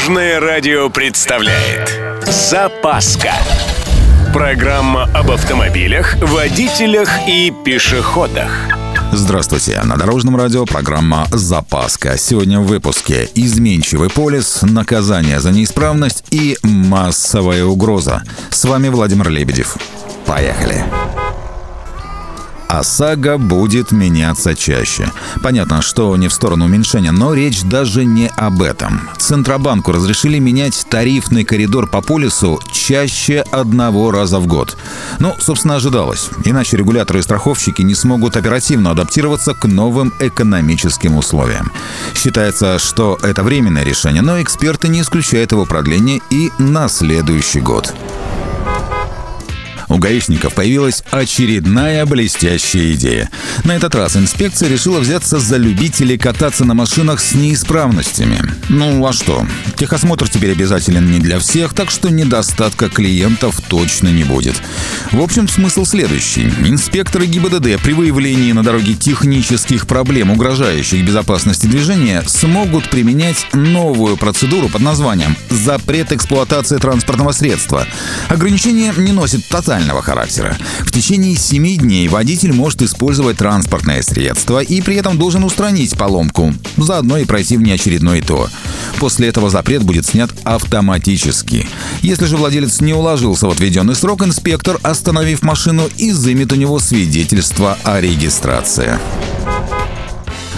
Дорожное радио представляет Запаска Программа об автомобилях, водителях и пешеходах Здравствуйте, на Дорожном радио программа «Запаска». Сегодня в выпуске «Изменчивый полис», «Наказание за неисправность» и «Массовая угроза». С вами Владимир Лебедев. Поехали! ОСАГО будет меняться чаще. Понятно, что не в сторону уменьшения, но речь даже не об этом. Центробанку разрешили менять тарифный коридор по полису чаще одного раза в год. Ну, собственно, ожидалось. Иначе регуляторы и страховщики не смогут оперативно адаптироваться к новым экономическим условиям. Считается, что это временное решение, но эксперты не исключают его продление и на следующий год у гаишников появилась очередная блестящая идея. На этот раз инспекция решила взяться за любителей кататься на машинах с неисправностями. Ну а что? Техосмотр теперь обязателен не для всех, так что недостатка клиентов точно не будет. В общем, смысл следующий. Инспекторы ГИБДД при выявлении на дороге технических проблем, угрожающих безопасности движения, смогут применять новую процедуру под названием «Запрет эксплуатации транспортного средства». Ограничение не носит тотального персонального характера. В течение 7 дней водитель может использовать транспортное средство и при этом должен устранить поломку, заодно и пройти внеочередной ТО. После этого запрет будет снят автоматически. Если же владелец не уложился в отведенный срок, инспектор, остановив машину, изымет у него свидетельство о регистрации.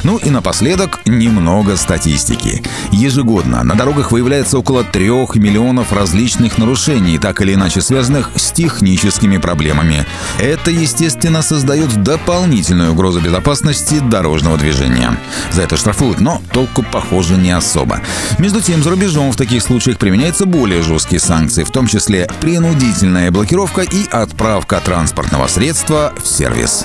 Ну и напоследок немного статистики. Ежегодно на дорогах выявляется около трех миллионов различных нарушений, так или иначе связанных с техническими проблемами. Это, естественно, создает дополнительную угрозу безопасности дорожного движения. За это штрафуют, но толку, похоже, не особо. Между тем, за рубежом в таких случаях применяются более жесткие санкции, в том числе принудительная блокировка и отправка транспортного средства в сервис.